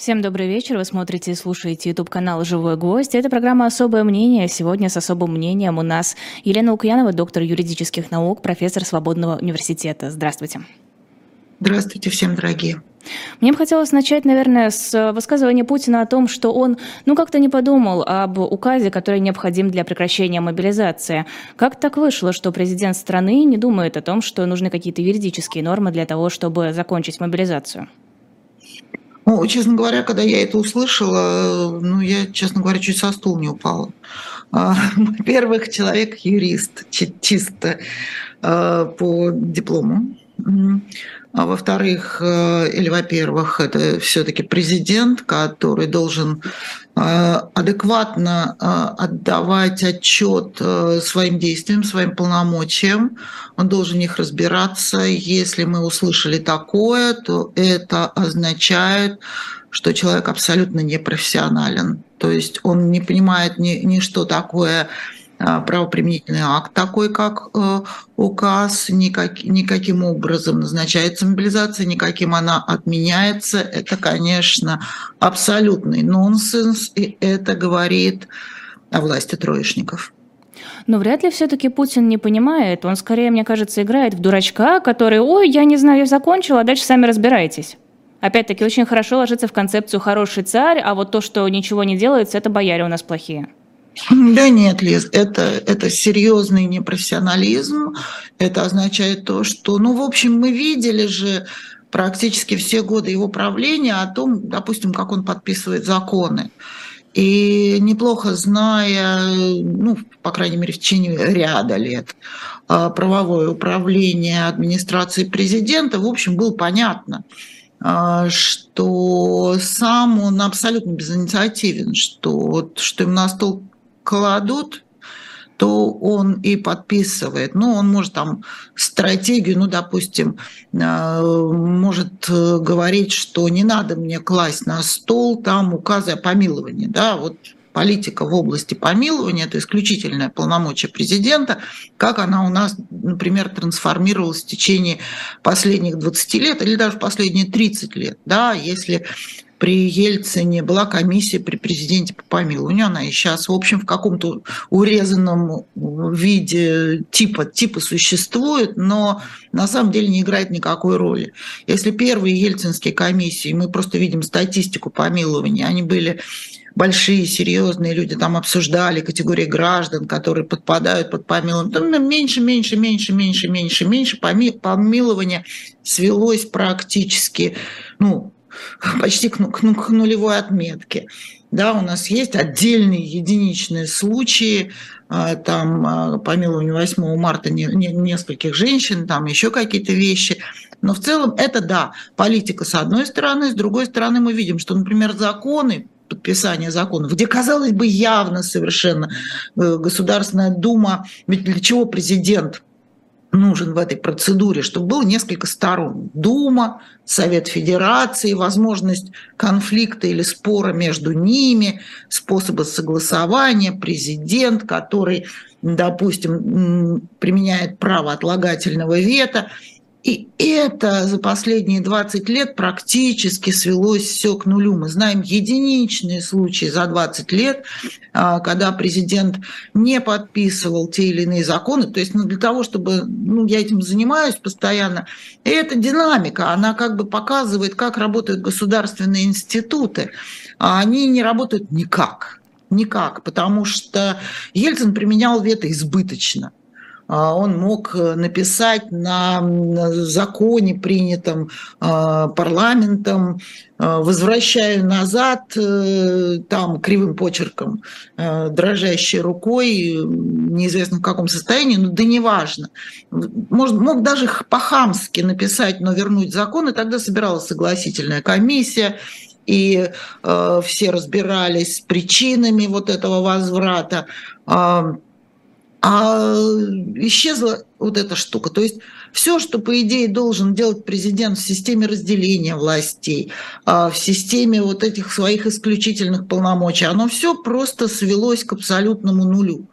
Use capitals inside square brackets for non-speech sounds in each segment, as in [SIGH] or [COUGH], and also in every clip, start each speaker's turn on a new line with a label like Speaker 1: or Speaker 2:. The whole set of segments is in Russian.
Speaker 1: Всем добрый вечер. Вы смотрите и слушаете YouTube канал «Живой гость». Это программа «Особое мнение». Сегодня с особым мнением у нас Елена Лукьянова, доктор юридических наук, профессор Свободного университета. Здравствуйте.
Speaker 2: Здравствуйте всем, дорогие.
Speaker 1: Мне бы хотелось начать, наверное, с высказывания Путина о том, что он, ну, как-то не подумал об указе, который необходим для прекращения мобилизации. Как так вышло, что президент страны не думает о том, что нужны какие-то юридические нормы для того, чтобы закончить мобилизацию?
Speaker 2: Ну, честно говоря, когда я это услышала, ну, я, честно говоря, чуть со стула не упала. А, [LAUGHS] во-первых, человек юрист, чисто а, по диплому. А во-вторых, э, или во-первых, это все-таки президент, который должен э, адекватно э, отдавать отчет своим действиям, своим полномочиям. Он должен в них разбираться. Если мы услышали такое, то это означает, что человек абсолютно непрофессионален. То есть он не понимает ни, ни что такое правоприменительный акт, такой как э, указ, никак, никаким образом назначается мобилизация, никаким она отменяется. Это, конечно, абсолютный нонсенс, и это говорит о власти троечников.
Speaker 1: Но вряд ли все-таки Путин не понимает. Он скорее, мне кажется, играет в дурачка, который, ой, я не знаю, я закончил, а дальше сами разбирайтесь. Опять-таки, очень хорошо ложится в концепцию «хороший царь», а вот то, что ничего не делается, это бояре у нас плохие.
Speaker 2: Да нет, Лиз, это, это серьезный непрофессионализм. Это означает то, что, ну, в общем, мы видели же практически все годы его правления о том, допустим, как он подписывает законы. И неплохо зная, ну, по крайней мере, в течение ряда лет а, правовое управление администрации президента, в общем, было понятно, а, что сам он абсолютно безинициативен, что, что им на стол кладут, то он и подписывает. Ну, он может там стратегию, ну, допустим, э, может э, говорить, что не надо мне класть на стол там указы о помиловании, да, вот политика в области помилования, это исключительное полномочие президента, как она у нас, например, трансформировалась в течение последних 20 лет или даже в последние 30 лет. Да, если при Ельцине была комиссия при президенте по помилованию, она и сейчас, в общем, в каком-то урезанном виде типа, типа существует, но на самом деле не играет никакой роли. Если первые ельцинские комиссии, мы просто видим статистику помилования, они были большие, серьезные люди там обсуждали категории граждан, которые подпадают под помилование. Там меньше, меньше, меньше, меньше, меньше, меньше. Помилование свелось практически, ну, почти к, к, к нулевой отметке. Да, у нас есть отдельные единичные случаи, а, там а, помилование 8 марта не, не, нескольких женщин, там еще какие-то вещи. Но в целом это, да, политика с одной стороны, с другой стороны мы видим, что, например, законы, подписание законов, где, казалось бы, явно совершенно э, Государственная Дума, ведь для чего президент нужен в этой процедуре, чтобы было несколько сторон. Дума, Совет Федерации, возможность конфликта или спора между ними, способы согласования, президент, который, допустим, применяет право отлагательного вето. И это за последние 20 лет практически свелось все к нулю. Мы знаем единичные случаи за 20 лет, а, когда президент не подписывал те или иные законы. То есть ну, для того, чтобы... Ну, я этим занимаюсь постоянно. И эта динамика, она как бы показывает, как работают государственные институты. А они не работают никак. Никак, потому что Ельцин применял вето избыточно. А, он мог э, написать на законе, принятом а, парламентом, а, возвращаю назад э, там кривым почерком, дрожащей рукой, неизвестно в каком состоянии, но да неважно. Может, мог даже по-хамски написать, но вернуть закон, и тогда собиралась согласительная комиссия, и э, все разбирались с причинами вот этого возврата а исчезла вот эта штука. То есть все, что, по идее, должен делать президент в системе разделения властей, а, в системе вот этих своих исключительных полномочий, оно все просто свелось к абсолютному нулю.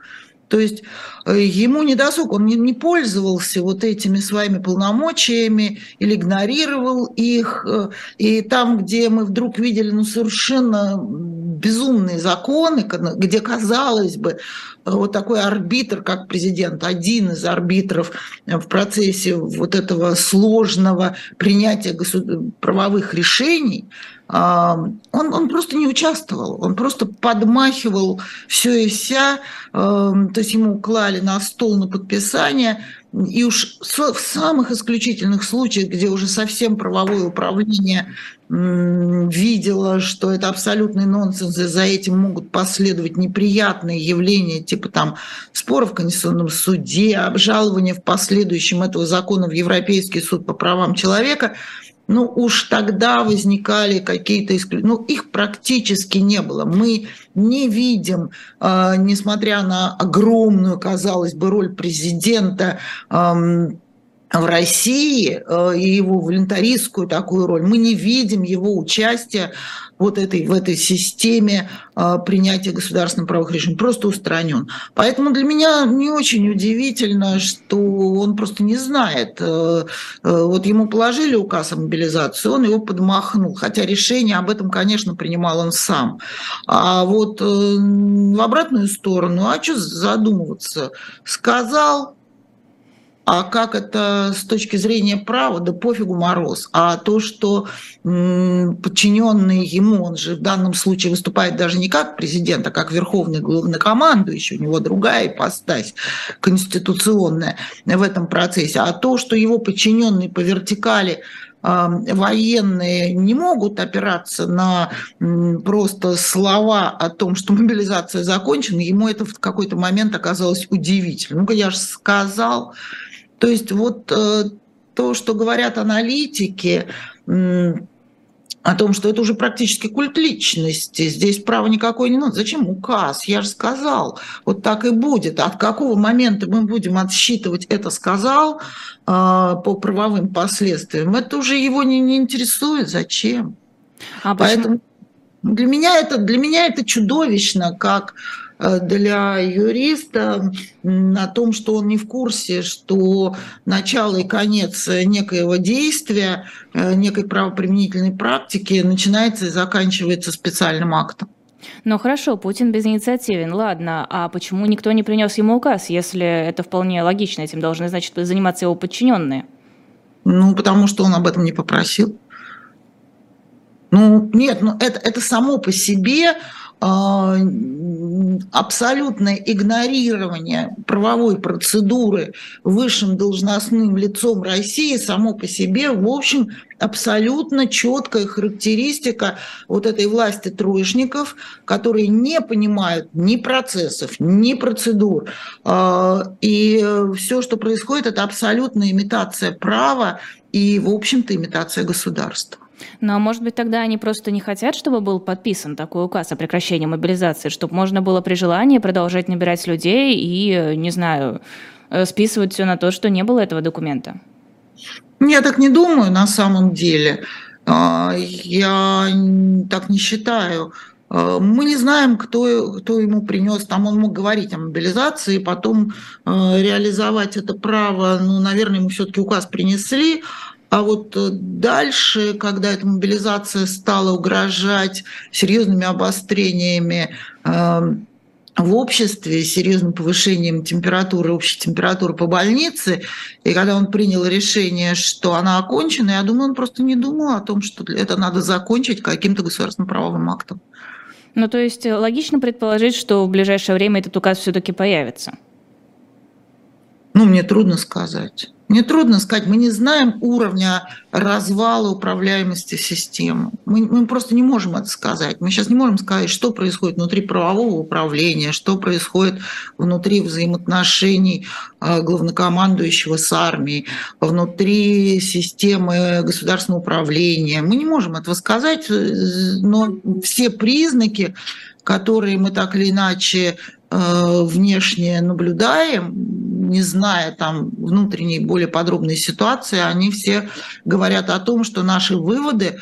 Speaker 2: То есть э, ему не досуг, он не, не пользовался вот этими своими полномочиями или игнорировал их. Э, и там, где мы вдруг видели ну, совершенно безумные законы, где, казалось бы, вот такой арбитр, как президент, один из арбитров в процессе вот этого сложного принятия правовых решений, он, он просто не участвовал, он просто подмахивал все и вся, то есть ему клали на стол на подписание, и уж в самых исключительных случаях, где уже совсем правовое управление видела, что это абсолютный нонсенс, и за этим могут последовать неприятные явления, типа там споров в Конституционном суде, обжалования в последующем этого закона в Европейский суд по правам человека, ну уж тогда возникали какие-то исключения. Ну, их практически не было. Мы не видим, э, несмотря на огромную, казалось бы, роль президента, в России э, и его волонтаристскую такую роль, мы не видим его участия вот этой, в этой системе э, принятия государственных правовых решений, просто устранен. Поэтому для меня не очень удивительно, что он просто не знает. Э, вот ему положили указ о мобилизации, он его подмахнул, хотя решение об этом, конечно, принимал он сам. А вот в обратную сторону, а что задумываться? Сказал, а как это с точки зрения права, да пофигу мороз. А то, что подчиненный ему, он же в данном случае выступает даже не как президент, а как верховный главнокомандующий, у него другая ипостась конституционная в этом процессе. А то, что его подчиненные по вертикали военные не могут опираться на просто слова о том, что мобилизация закончена, ему это в какой-то момент оказалось удивительным. Ну-ка, я же сказал, то есть вот э, то, что говорят аналитики, о том, что это уже практически культ личности, здесь права никакой не надо. Зачем указ? Я же сказал, вот так и будет. От какого момента мы будем отсчитывать это сказал э, по правовым последствиям, это уже его не, не интересует. Зачем? А Поэтому для меня это для меня это чудовищно, как для юриста о том, что он не в курсе, что начало и конец некоего действия, э, некой правоприменительной практики начинается и заканчивается специальным актом.
Speaker 1: Ну хорошо, Путин безинициативен, ладно, а почему никто не принес ему указ, если это вполне логично, этим должны, значит, заниматься его подчиненные?
Speaker 2: Ну, потому что он об этом не попросил. Ну, нет, ну это, это само по себе абсолютное игнорирование правовой процедуры высшим должностным лицом России само по себе, в общем, абсолютно четкая характеристика вот этой власти троечников, которые не понимают ни процессов, ни процедур. А, и все, что происходит, это абсолютная имитация права и, в общем-то, имитация государства.
Speaker 1: Ну, может быть, тогда они просто не хотят, чтобы был подписан такой указ о прекращении мобилизации, чтобы можно было при желании продолжать набирать людей и, не знаю, э, списывать все на то, что не было этого документа?
Speaker 2: Я так не думаю на самом деле. А, я так не считаю. А, мы не знаем, кто, кто ему принес, там он мог говорить о мобилизации, потом э, реализовать это право, ну, наверное, ему все-таки указ принесли, а вот э, дальше, когда эта мобилизация стала угрожать серьезными обострениями эм, в обществе, серьезным повышением температуры, общей температуры по больнице, и когда он принял решение, что она окончена, я думаю, он просто не думал о том, что это надо закончить каким-то государственным правовым актом.
Speaker 1: Ну, то есть э, логично предположить, что в ближайшее время этот указ все-таки появится?
Speaker 2: Ну, мне трудно сказать. Мне трудно сказать, мы не знаем уровня развала управляемости системы. Мы, мы просто не можем это сказать. Мы сейчас не можем сказать, что происходит внутри правового управления, что происходит внутри взаимоотношений а, главнокомандующего с армией, внутри системы государственного управления. Мы не можем этого сказать, но все признаки, которые мы так или иначе э, внешне наблюдаем, не зная там внутренней более подробной ситуации, они все говорят о том, что наши выводы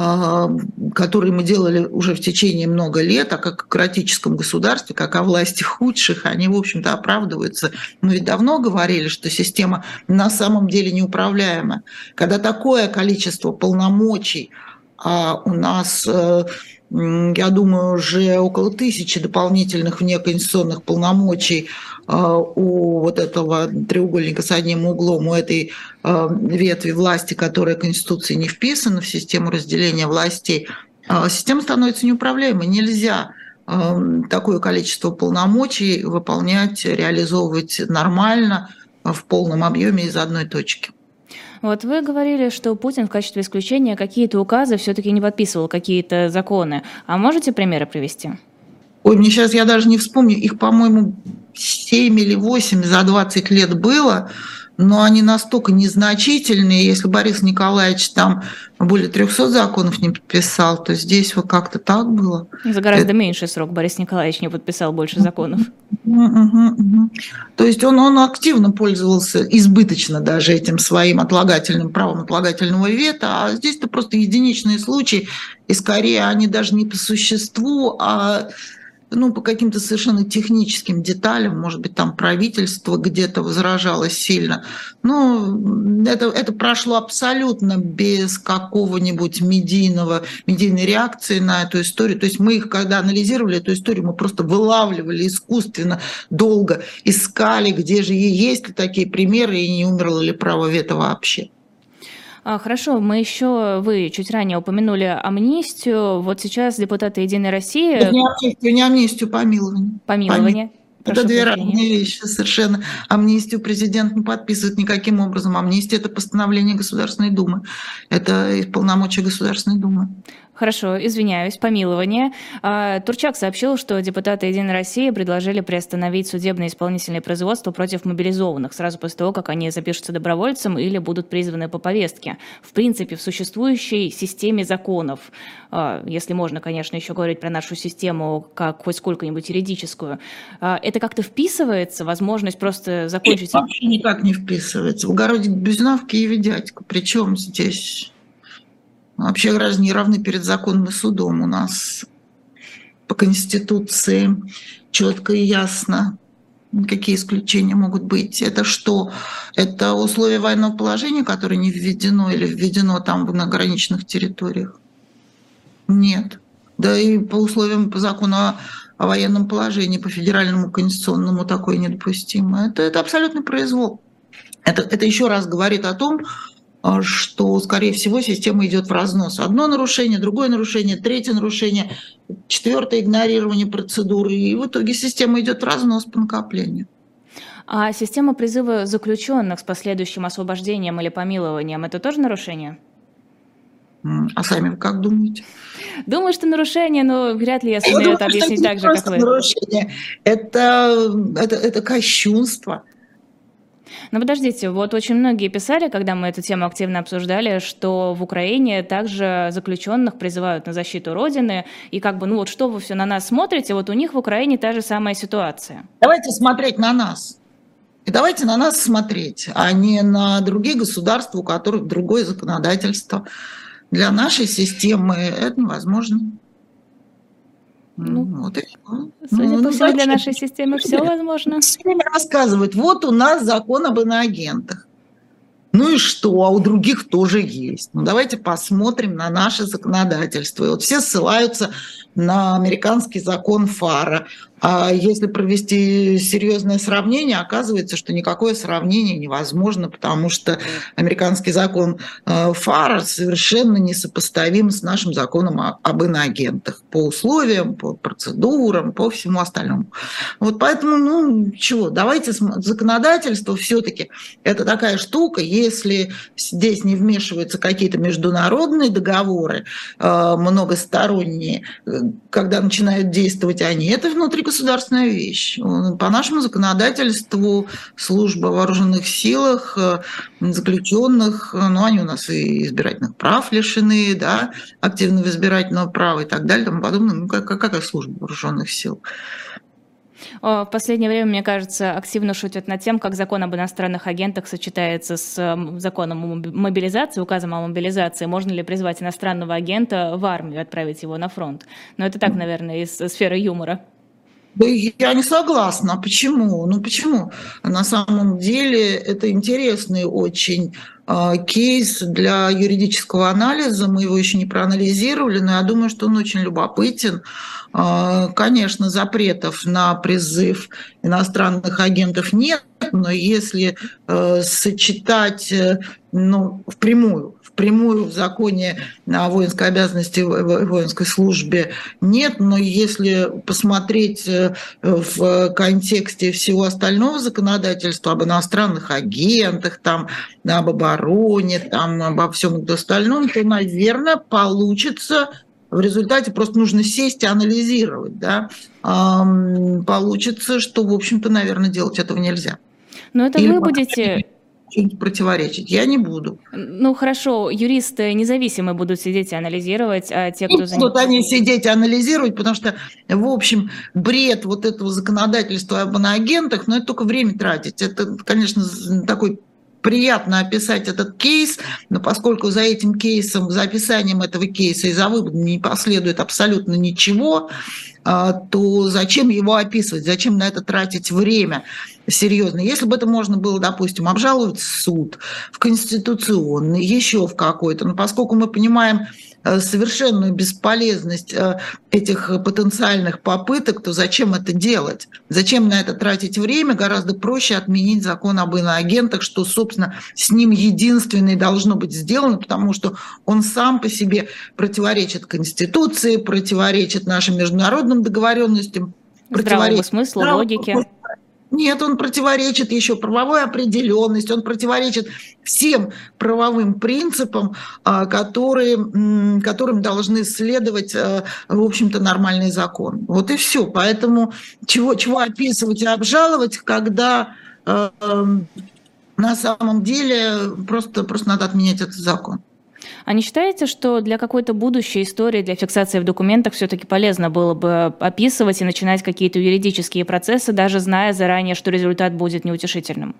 Speaker 2: а, которые мы делали уже в течение много лет, о кократическом государстве, как о власти худших, они, в общем-то, оправдываются. Мы ведь давно говорили, что система на самом деле неуправляема. Когда такое количество полномочий а у нас э, я думаю, уже около тысячи дополнительных внеконституционных полномочий а, у вот этого треугольника с одним углом, у этой а, ветви власти, которая Конституцией не вписана в систему разделения властей, а, система становится неуправляемой. Нельзя такое количество полномочий выполнять, реализовывать нормально в полном объеме из одной точки.
Speaker 1: Вот вы говорили, что Путин в качестве исключения какие-то указы все-таки не подписывал, какие-то законы. А можете примеры привести?
Speaker 2: Ой, мне сейчас я даже не вспомню, их, по-моему, 7 или 8 за 20 лет было но они настолько незначительные. Если Борис Николаевич там более 300 законов не подписал, то здесь вот как-то так было.
Speaker 1: За гораздо Это... меньший срок Борис Николаевич не подписал больше законов.
Speaker 2: То есть он, он активно пользовался, избыточно даже этим своим отлагательным правом отлагательного вета, а здесь-то просто единичные случаи, и скорее они даже не по существу, а ну, по каким-то совершенно техническим деталям, может быть, там правительство где-то возражало сильно. Но это, это прошло абсолютно без какого-нибудь медийного, медийной реакции на эту историю. То есть мы их, когда анализировали эту историю, мы просто вылавливали искусственно, долго искали, где же есть ли такие примеры и не умерло ли право вето вообще.
Speaker 1: А, хорошо, мы еще, вы чуть ранее упомянули амнистию. Вот сейчас депутаты «Единой России...»
Speaker 2: Это не амнистию, не амнистию, помилование.
Speaker 1: Помилование.
Speaker 2: Это две разные вещи совершенно. Амнистию президент не подписывает никаким образом. Амнистия – это постановление Государственной Думы. Это полномочия Государственной Думы.
Speaker 1: Хорошо, извиняюсь, помилование. А, Турчак сообщил, что депутаты «Единой России» предложили приостановить судебное исполнительное производство против мобилизованных сразу после того, как они запишутся добровольцем или будут призваны по повестке. В принципе, в существующей системе законов, а, если можно, конечно, еще говорить про нашу систему как хоть сколько-нибудь юридическую, а, это как-то вписывается, возможность просто закончить...
Speaker 2: Это вообще никак не вписывается. В огороде Безновки и Ведятько. Причем здесь Вообще граждане не равны перед законом и судом. У нас по Конституции четко и ясно, какие исключения могут быть. Это что? Это условия военного положения, которое не введено или введено там на ограниченных территориях? Нет. Да и по условиям по закону о, о военном положении, по федеральному конституционному такое недопустимо. Это, это абсолютно произвол. Это, это еще раз говорит о том, что, скорее всего, система идет в разнос. Одно нарушение, другое нарушение, третье нарушение, четвертое игнорирование процедуры. И в итоге система идет в разнос по накоплению.
Speaker 1: А система призыва заключенных с последующим освобождением или помилованием – это тоже нарушение?
Speaker 2: А сами как думаете?
Speaker 1: Думаю, что нарушение, но вряд ли я сумею я это думаю, объяснить так же, как вы.
Speaker 2: Нарушение. Это, это, это кощунство.
Speaker 1: Но подождите, вот очень многие писали, когда мы эту тему активно обсуждали, что в Украине также заключенных призывают на защиту Родины, и как бы, ну вот что вы все на нас смотрите, вот у них в Украине та же самая ситуация.
Speaker 2: Давайте смотреть на нас. И давайте на нас смотреть, а не на другие государства, у которых другое законодательство. Для нашей системы это невозможно.
Speaker 1: Ну, вот и все. Судя ну, по всему, для нашей системы все возможно.
Speaker 2: Все время рассказывают, вот у нас закон об иноагентах. Ну и что? А у других тоже есть. Ну давайте посмотрим на наше законодательство. И вот все ссылаются на американский закон ФАРа. А если провести серьезное сравнение, оказывается, что никакое сравнение невозможно, потому что американский закон э, ФАРа совершенно несопоставим с нашим законом об иноагентах по условиям, по процедурам, по всему остальному. Вот поэтому, ну, чего, давайте законодательство все-таки это такая штука, если здесь не вмешиваются какие-то международные договоры э, многосторонние, когда начинают действовать они, это внутри государственная вещь. По нашему законодательству служба вооруженных силах, э, заключенных, э, ну, они у нас и избирательных прав лишены, да, активного избирательного права и так далее, тому подобное. Ну, как, какая служба вооруженных сил?
Speaker 1: В последнее время, мне кажется, активно шутят над тем, как закон об иностранных агентах сочетается с законом о мобилизации, указом о мобилизации. Можно ли призвать иностранного агента в армию, отправить его на фронт? Но это так, наверное, из сферы юмора.
Speaker 2: Я не согласна. Почему? Ну почему? На самом деле это интересный очень э, кейс для юридического анализа. Мы его еще не проанализировали, но я думаю, что он очень любопытен. Э, конечно, запретов на призыв иностранных агентов нет, но если э, сочетать э, ну, впрямую прямую в законе о воинской обязанности воинской службе нет, но если посмотреть э, в контексте всего остального законодательства об иностранных агентах, там, об обороне, там, обо всем остальном, то, наверное, получится в результате просто нужно сесть и анализировать, да, получится, что, в общем-то, наверное, делать этого нельзя.
Speaker 1: Но это Или вы будете
Speaker 2: что-нибудь противоречить. Я не буду.
Speaker 1: Ну хорошо, юристы независимые будут сидеть и анализировать, а те, кто...
Speaker 2: Не будут они сидеть и анализировать, потому что, в общем, бред вот этого законодательства об иноагентах, но это только время тратить. Это, конечно, такой приятно описать этот кейс, но поскольку за этим кейсом, за описанием этого кейса и за выводом не последует абсолютно ничего, а, то зачем его описывать, зачем на это тратить время серьезно? Если бы это можно было, допустим, обжаловать в суд, в конституционный, еще в какой-то, но поскольку мы понимаем, Э, совершенную бесполезность э, этих потенциальных попыток, то зачем это делать? Зачем на это тратить время? Гораздо проще отменить закон об иноагентах, что, собственно, с ним единственное должно быть сделано, потому что он сам по себе противоречит Конституции, противоречит нашим международным договоренностям,
Speaker 1: Здравому смыслу, логике.
Speaker 2: Нет, он противоречит еще правовой определенности, он противоречит всем правовым принципам, а, которые, которым должны следовать, а, в общем-то, нормальный закон. Вот и все. Поэтому чего, чего описывать и обжаловать, когда а, на самом деле просто, просто надо отменять этот закон.
Speaker 1: А не считаете, что для какой-то будущей истории, для фиксации в документах все-таки полезно было бы описывать и начинать какие-то юридические процессы, даже зная заранее, что результат будет неутешительным?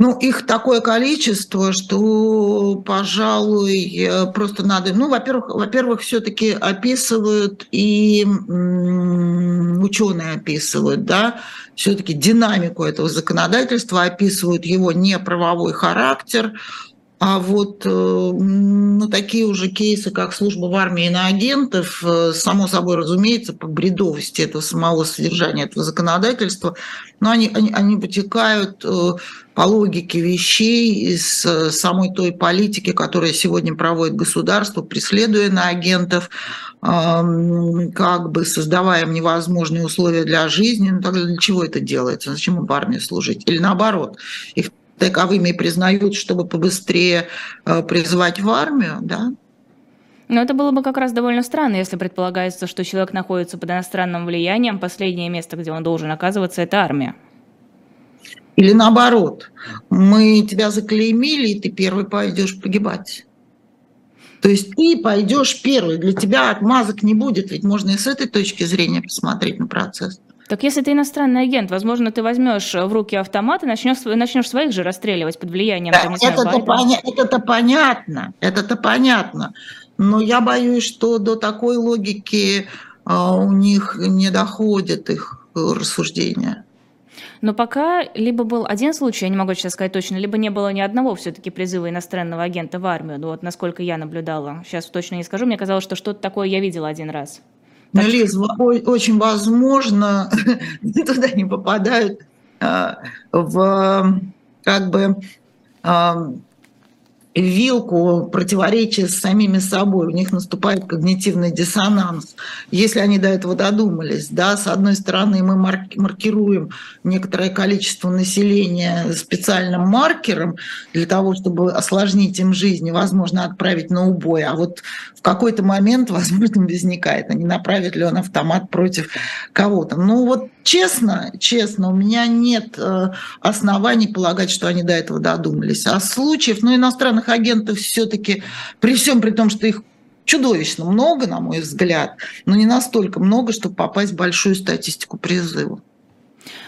Speaker 2: Ну, их такое количество, что, пожалуй, просто надо... Ну, во-первых, во-первых, все-таки описывают и ученые описывают, да, все-таки динамику этого законодательства, описывают его неправовой характер, а вот э, ну, такие уже кейсы, как служба в армии на агентов, э, само собой разумеется, по бредовости этого самого содержания этого законодательства, но они, они, они потекают э, по логике вещей из самой той политики, которая сегодня проводит государство, преследуя на агентов, как бы создавая им невозможные условия для жизни. Ну, тогда для чего это делается? Зачем им в армии служить? Или наоборот, их таковыми признают, чтобы побыстрее э, призвать в армию, да.
Speaker 1: Но это было бы как раз довольно странно, если предполагается, что человек находится под иностранным влиянием, последнее место, где он должен оказываться, это армия.
Speaker 2: Или наоборот, мы тебя заклеймили, и ты первый пойдешь погибать. То есть ты пойдешь первый, для тебя отмазок не будет, ведь можно и с этой точки зрения посмотреть на процесс.
Speaker 1: Так если ты иностранный агент, возможно, ты возьмешь в руки автомат и начнешь, начнешь своих же расстреливать под влиянием. Да,
Speaker 2: это-то, поня- это-то понятно, это-то понятно. Но я боюсь, что до такой логики а, у них не доходит их рассуждения.
Speaker 1: Но пока либо был один случай, я не могу сейчас сказать точно, либо не было ни одного все-таки призыва иностранного агента в армию. Ну вот насколько я наблюдала. Сейчас точно не скажу. Мне казалось, что что-то такое я видела один раз.
Speaker 2: Так Лиз, очень возможно, [LAUGHS] туда не попадают а, в как бы вилку противоречия с самими собой, у них наступает когнитивный диссонанс. Если они до этого додумались, да, с одной стороны мы маркируем некоторое количество населения специальным маркером для того, чтобы осложнить им жизнь и, возможно, отправить на убой, а вот в какой-то момент, [LAUGHS] возможно, возникает, а не направит ли он автомат против кого-то. Ну вот честно, честно, у меня нет э, оснований полагать, что они до этого додумались. А случаев, ну, иностранных агентов все-таки, при всем при том, что их чудовищно много, на мой взгляд, но не настолько много, чтобы попасть в большую статистику призыва.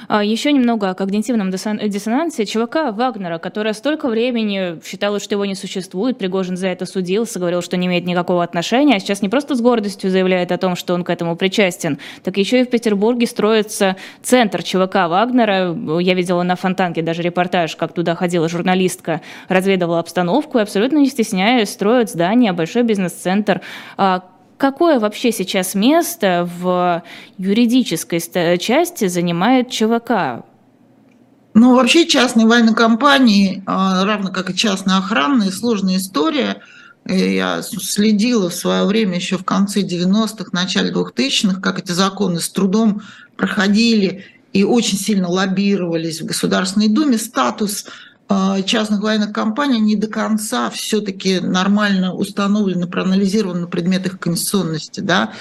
Speaker 1: А, Еще немного о когнитивном диссонансе. ЧВК Вагнера, которая столько времени считала, что его не существует, Пригожин за это судился, говорил, что не имеет никакого отношения, а сейчас не просто с гордостью заявляет о том, что он к этому причастен, так еще и в Петербурге строится центр ЧВК Вагнера. Я видела на Фонтанке даже репортаж, как туда ходила журналистка, разведывала обстановку и абсолютно не стесняясь строят здание, большой бизнес-центр. Какое вообще сейчас место в юридической части занимает ЧВК?
Speaker 2: Ну, вообще частные военные компании, а, равно как и частные охранные, сложная история. Я следила в свое время еще в конце 90-х, начале 2000-х, как эти законы с трудом проходили и очень сильно лоббировались в Государственной Думе. Статус частных военных компаний не до конца все-таки нормально установлено, проанализировано на предмет их конституционности, да,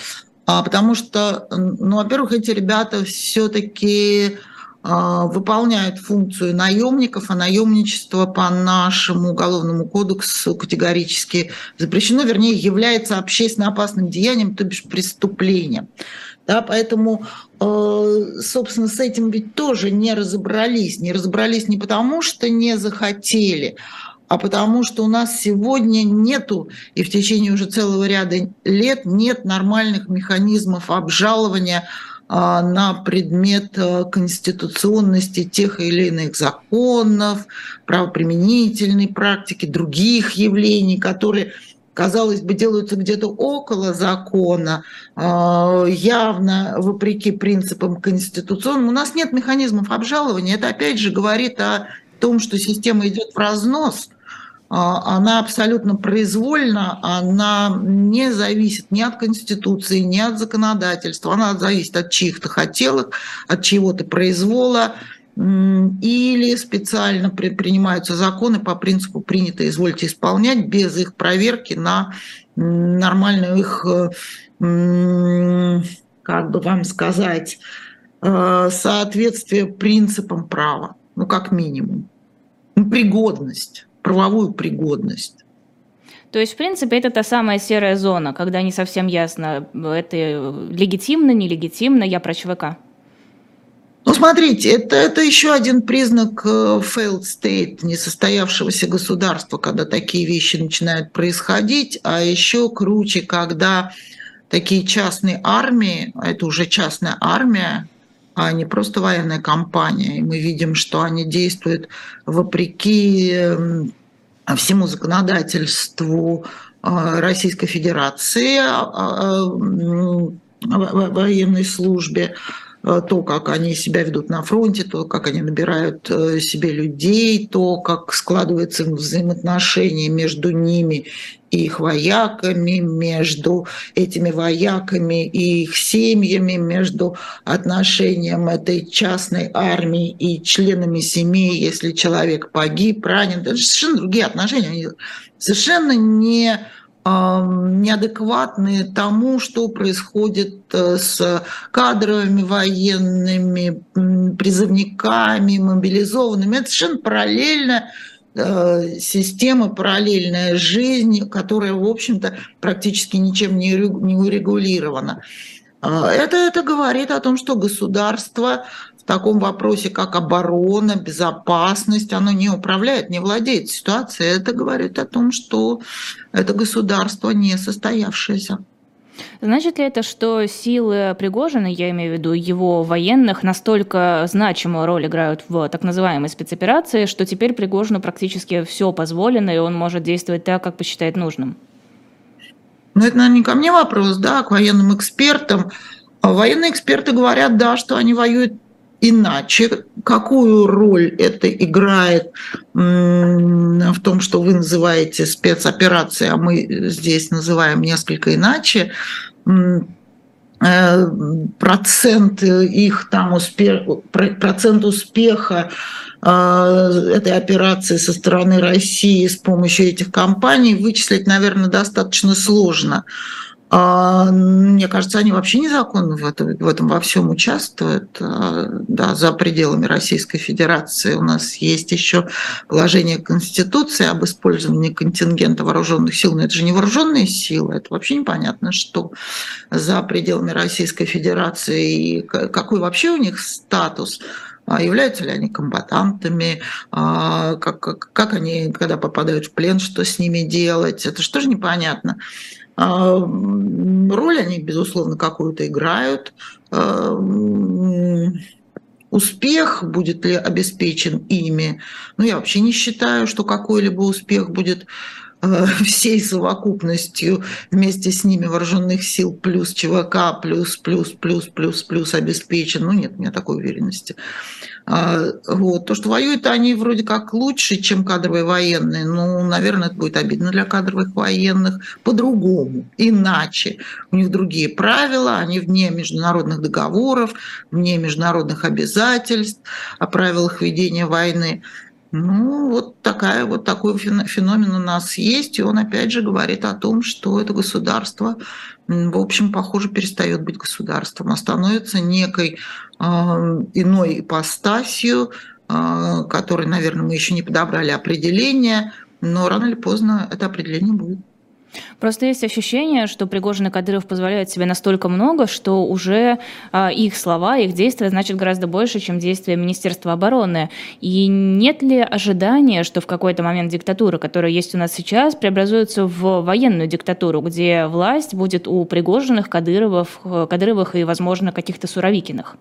Speaker 2: а, потому что, ну, во-первых, эти ребята все-таки а, выполняют функцию наемников, а наемничество по нашему уголовному кодексу категорически запрещено, вернее, является общественно опасным деянием, то бишь преступлением. Да, поэтому, э, собственно, с этим ведь тоже не разобрались. Не разобрались не потому, что не захотели, а потому что у нас сегодня нету, и в течение уже целого ряда лет нет нормальных механизмов обжалования а, на предмет э, конституционности тех или иных законов, правоприменительной практики, других явлений, которые казалось бы, делаются где-то около закона, а, явно вопреки принципам конституционным. У нас нет механизмов обжалования. Это опять же говорит о том, что система идет в разнос. А, она абсолютно произвольна, она не зависит ни от Конституции, ни от законодательства, она зависит от чьих-то хотелок, от чьего-то произвола или специально при, принимаются законы по принципу «принято, извольте исполнять» без их проверки на нормальную их, э, как бы вам сказать, э, соответствие принципам права, ну, как минимум. Ну, пригодность, правовую пригодность.
Speaker 1: То есть, в принципе, это та самая серая зона, когда не совсем ясно, это легитимно, нелегитимно, я про ЧВК.
Speaker 2: Ну, смотрите, это, это еще один признак э, failed state, несостоявшегося государства, когда такие вещи начинают происходить, а еще круче, когда такие частные армии, а это уже частная армия, а не просто военная компания, и мы видим, что они действуют вопреки эм, всему законодательству э, Российской Федерации военной службе, то, как они себя ведут на фронте, то, как они набирают э, себе людей, то, как складываются взаимоотношения между ними и их вояками, между этими вояками и их семьями, между отношением этой частной армии и членами семей, если человек погиб, ранен. Это совершенно другие отношения. Они совершенно не неадекватные тому, что происходит э, с кадровыми военными, призывниками, мобилизованными. Это совершенно параллельно э, система, параллельная жизнь, которая, в общем-то, практически ничем не урегулирована. А, это, это говорит о том, что государство таком вопросе, как оборона, безопасность, оно не управляет, не владеет ситуацией. Это говорит о том, что это государство не состоявшееся.
Speaker 1: Значит ли это, что силы Пригожина, я имею в виду его военных, настолько значимую роль играют в так называемой спецоперации, что теперь Пригожину практически все позволено, и он может действовать так, как посчитает нужным?
Speaker 2: Ну, это, наверное, не ко мне вопрос, да, а к военным экспертам. А военные эксперты говорят, да, что они воюют иначе, какую роль это играет в том, что вы называете спецоперацией, а мы здесь называем несколько иначе, э, процент их там успех, процент успеха э, этой операции со стороны России с помощью этих компаний вычислить, наверное, достаточно сложно. А, мне кажется, они вообще незаконно в этом, в этом во всем участвуют. А, да, за пределами Российской Федерации у нас есть еще положение Конституции об использовании контингента вооруженных сил. Но это же не вооруженные силы, это вообще непонятно, что за пределами Российской Федерации и какой вообще у них статус а являются ли они комбатантами, как, как, как они, когда попадают в плен, что с ними делать, это же тоже непонятно. А, роль они, безусловно, какую-то играют. А, успех будет ли обеспечен ими? Ну, я вообще не считаю, что какой-либо успех будет [LAUGHS] всей совокупностью вместе с ними вооруженных сил плюс ЧВК плюс плюс плюс плюс плюс обеспечен. Ну нет у меня такой уверенности. А, вот. То, что воюют они вроде как лучше, чем кадровые военные, ну, наверное, это будет обидно для кадровых военных по-другому, иначе. У них другие правила, они вне международных договоров, вне международных обязательств о правилах ведения войны. Ну, вот, такая, вот такой феномен у нас есть, и он опять же говорит о том, что это государство, в общем, похоже, перестает быть государством, а становится некой э, иной ипостасью, э, которой, наверное, мы еще не подобрали определение, но рано или поздно это определение будет.
Speaker 1: Просто есть ощущение, что Пригожин и Кадыров позволяют себе настолько много, что уже а, их слова, их действия значат гораздо больше, чем действия Министерства обороны. И нет ли ожидания, что в какой-то момент диктатура, которая есть у нас сейчас, преобразуется в военную диктатуру, где власть будет у Пригожиных, Кадыровых, Кадыровых и, возможно, каких-то Суровикиных?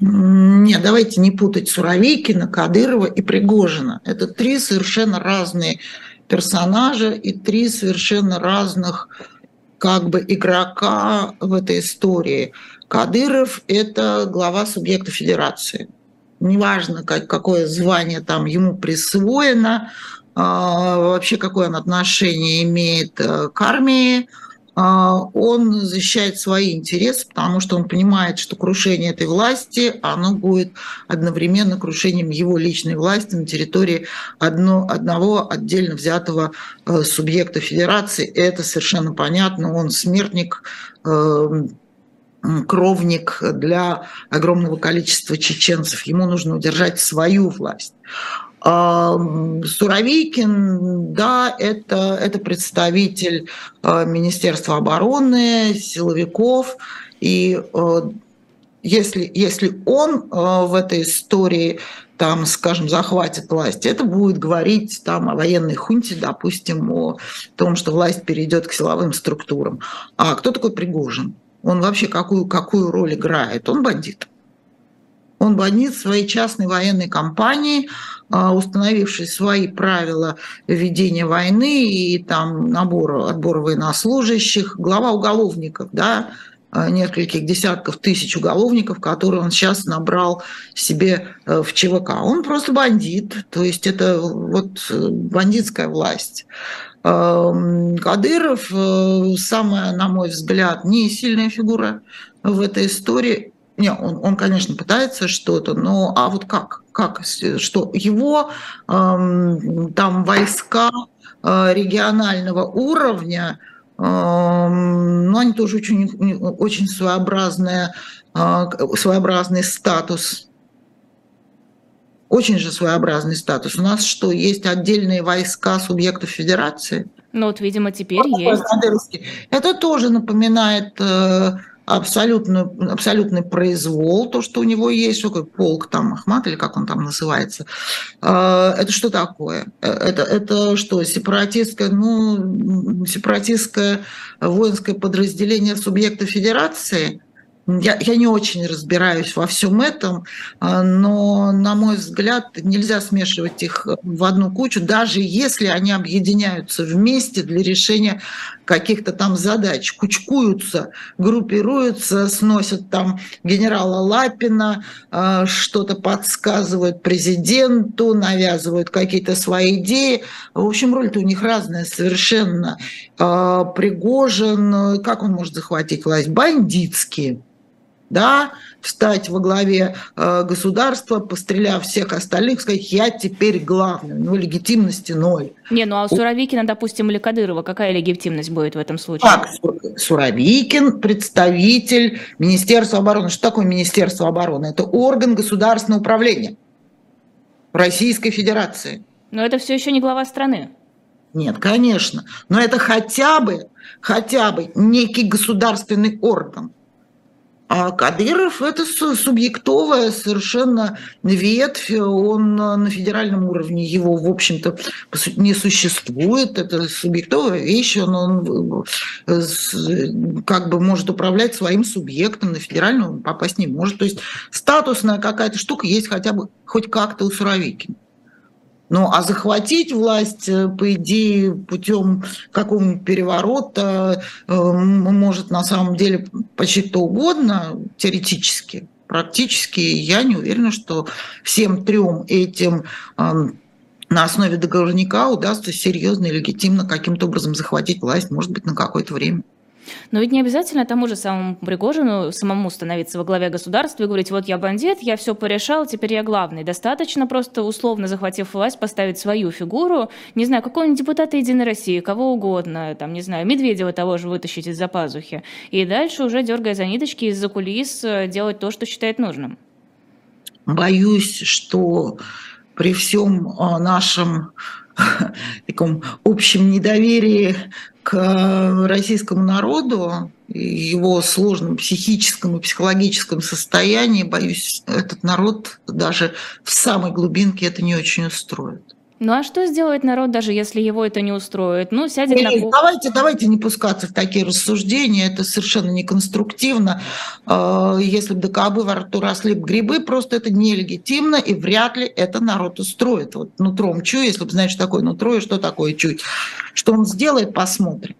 Speaker 2: Нет, давайте не путать Суровикина, Кадырова и Пригожина. Это три совершенно разные персонажа и три совершенно разных как бы игрока в этой истории. Кадыров – это глава субъекта федерации. Неважно, как, какое звание там ему присвоено, а, вообще какое он отношение имеет э, к армии – он защищает свои интересы, потому что он понимает, что крушение этой власти, оно будет одновременно крушением его личной власти на территории одно, одного отдельно взятого э, субъекта федерации. Это совершенно понятно. Он смертник, э, кровник для огромного количества чеченцев. Ему нужно удержать свою власть. Суровикин, да, это, это представитель э, Министерства обороны, силовиков. И э, если, если он э, в этой истории там, скажем, захватит власть, это будет говорить там о военной хунте, допустим, о том, что власть перейдет к силовым структурам. А кто такой Пригожин? Он вообще какую, какую роль играет? Он бандит. Он бандит своей частной военной компании, а, установивший свои правила ведения войны и там набора, отбора военнослужащих, глава уголовников, да, а, нескольких десятков тысяч уголовников, которые он сейчас набрал себе э, в ЧВК. Он просто бандит, то есть это вот э, бандитская власть. Кадыров э, самая, на мой взгляд, не сильная фигура в этой истории. Не, он, он, конечно, пытается что-то, но а вот как? Как? Что его эм, там войска э, регионального уровня, э, ну, они тоже очень, очень своеобразная, э, своеобразный статус. Очень же своеобразный статус. У нас что, есть отдельные войска субъектов федерации?
Speaker 1: Ну вот, видимо, теперь вот есть.
Speaker 2: Это тоже напоминает э, абсолютно, абсолютный произвол, то, что у него есть, что как полк там, Ахмат, или как он там называется. А, это что такое? Это, это что, сепаратистское, ну, сепаратистское воинское подразделение субъекта федерации – я, я не очень разбираюсь во всем этом, а, но, на мой взгляд, нельзя смешивать их в одну кучу, даже если они объединяются вместе для решения каких-то там задач, кучкуются, группируются, сносят там генерала Лапина, а, что-то подсказывают президенту, навязывают какие-то свои идеи. В общем, роль-то у них разная совершенно. А, Пригожин, как он может захватить власть? Бандитские да, встать во главе э, государства, постреляв всех остальных, сказать, я теперь главный, у него легитимности ноль.
Speaker 1: Не, ну а у Суровикина, допустим, или Кадырова, какая легитимность будет в этом случае? Как?
Speaker 2: Суровикин, представитель Министерства обороны. Что такое Министерство обороны? Это орган государственного управления Российской Федерации.
Speaker 1: Но это все еще не глава страны.
Speaker 2: Нет, конечно. Но это хотя бы, хотя бы некий государственный орган. А Кадыров – это субъектовая совершенно ветвь, он на федеральном уровне, его, в общем-то, не существует, это субъектовая вещь, он, он э, как бы может управлять своим субъектом, на федеральном попасть не может. То есть статусная какая-то штука есть хотя бы хоть как-то у Суровикина. Ну, а захватить власть, э, по идее, путем какого-нибудь переворота э, может на самом деле почти кто угодно, теоретически. Практически я не уверена, что всем трем этим эм, на основе договорника удастся серьезно и легитимно каким-то образом захватить власть, может быть, на какое-то время.
Speaker 1: Но ведь не обязательно тому же самому Пригожину самому становиться во главе государства и говорить, вот я бандит, я все порешал, теперь я главный. Достаточно просто условно захватив власть, поставить свою фигуру, не знаю, какого-нибудь депутата Единой России, кого угодно, там, не знаю, Медведева того же вытащить из-за пазухи. И дальше уже, дергая за ниточки из-за кулис, э, делать то, что считает нужным.
Speaker 2: Боюсь, что при всем э, нашем [LAUGHS] таком общем недоверии к российскому народу, его сложном психическом и психологическом состоянии, боюсь, этот народ даже в самой глубинке это не очень устроит.
Speaker 1: Ну а что сделает народ, даже если его это не устроит? Ну, сядет
Speaker 2: Или, на... Давайте, давайте не пускаться в такие рассуждения, это совершенно неконструктивно. А, если бы до кобы во рту росли бы грибы, просто это нелегитимно, и вряд ли это народ устроит. Вот нутром чую, если бы знаешь, что такое нутро и что такое чуть. Что он сделает, посмотрим.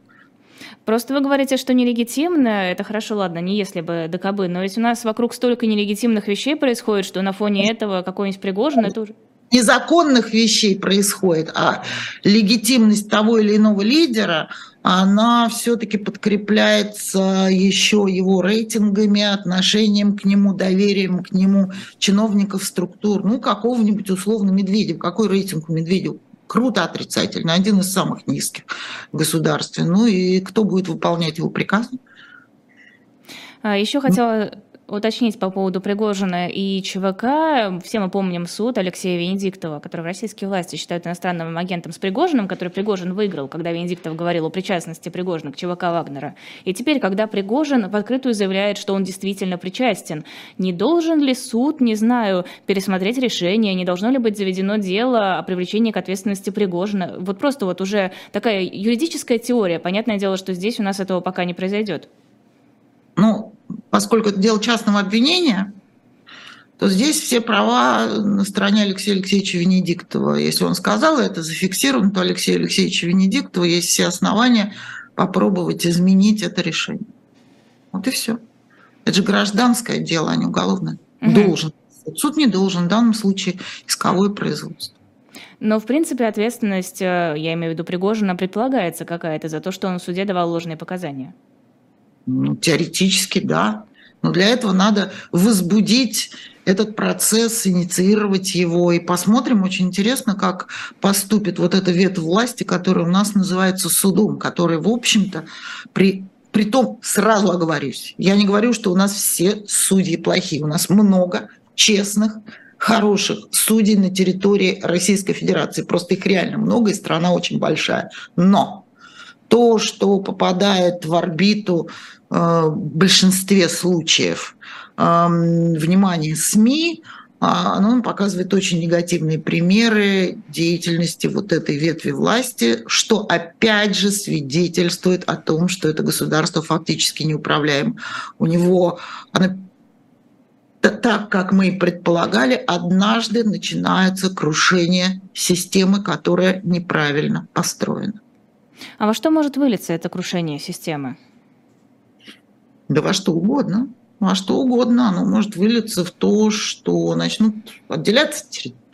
Speaker 1: Просто вы говорите, что нелегитимно, это хорошо, ладно, не если бы ДКБ, но ведь у нас вокруг столько нелегитимных вещей происходит, что на фоне этого какой-нибудь Пригожин, это уже
Speaker 2: незаконных вещей происходит, а легитимность того или иного лидера, она все-таки подкрепляется еще его рейтингами, отношением к нему, доверием к нему чиновников, структур, ну, какого-нибудь условно Медведева. Какой рейтинг у Медведева? Круто отрицательный, один из самых низких в государстве. Ну и кто будет выполнять его приказы?
Speaker 1: А, еще хотела уточнить по поводу Пригожина и ЧВК. Все мы помним суд Алексея Венедиктова, который российские власти считают иностранным агентом с Пригожиным, который Пригожин выиграл, когда Венедиктов говорил о причастности Пригожина к ЧВК Вагнера. И теперь, когда Пригожин в открытую заявляет, что он действительно причастен, не должен ли суд, не знаю, пересмотреть решение, не должно ли быть заведено дело о привлечении к ответственности Пригожина? Вот просто вот уже такая юридическая теория. Понятное дело, что здесь у нас этого пока не произойдет.
Speaker 2: Ну, поскольку это дело частного обвинения, то здесь все права на стороне Алексея Алексеевича Венедиктова. Если он сказал, это зафиксировано, то Алексея Алексеевича Венедиктова есть все основания попробовать изменить это решение. Вот и все. Это же гражданское дело, а не уголовное. Угу. Должен. Суд не должен, в данном случае исковое производство.
Speaker 1: Но, в принципе, ответственность, э, я имею в виду Пригожина, предполагается какая-то за то, что он в суде давал ложные показания.
Speaker 2: Ну, теоретически, да. Но для этого надо возбудить этот процесс, инициировать его. И посмотрим, очень интересно, как поступит вот эта ветвь власти, которая у нас называется судом, который, в общем-то, при при том, сразу оговорюсь, я не говорю, что у нас все судьи плохие. У нас много честных, хороших судей на территории Российской Федерации. Просто их реально много, и страна очень большая. Но то, что попадает в орбиту э, в большинстве случаев внимания СМИ, а, оно показывает очень негативные примеры деятельности вот этой ветви власти, что опять же свидетельствует о том, что это государство фактически неуправляем. У него оно так, как мы и предполагали, однажды начинается крушение системы, которая неправильно построена.
Speaker 1: А во что может вылиться это крушение системы?
Speaker 2: Да во что угодно. Во что угодно. Оно может вылиться в то, что начнут отделяться территории,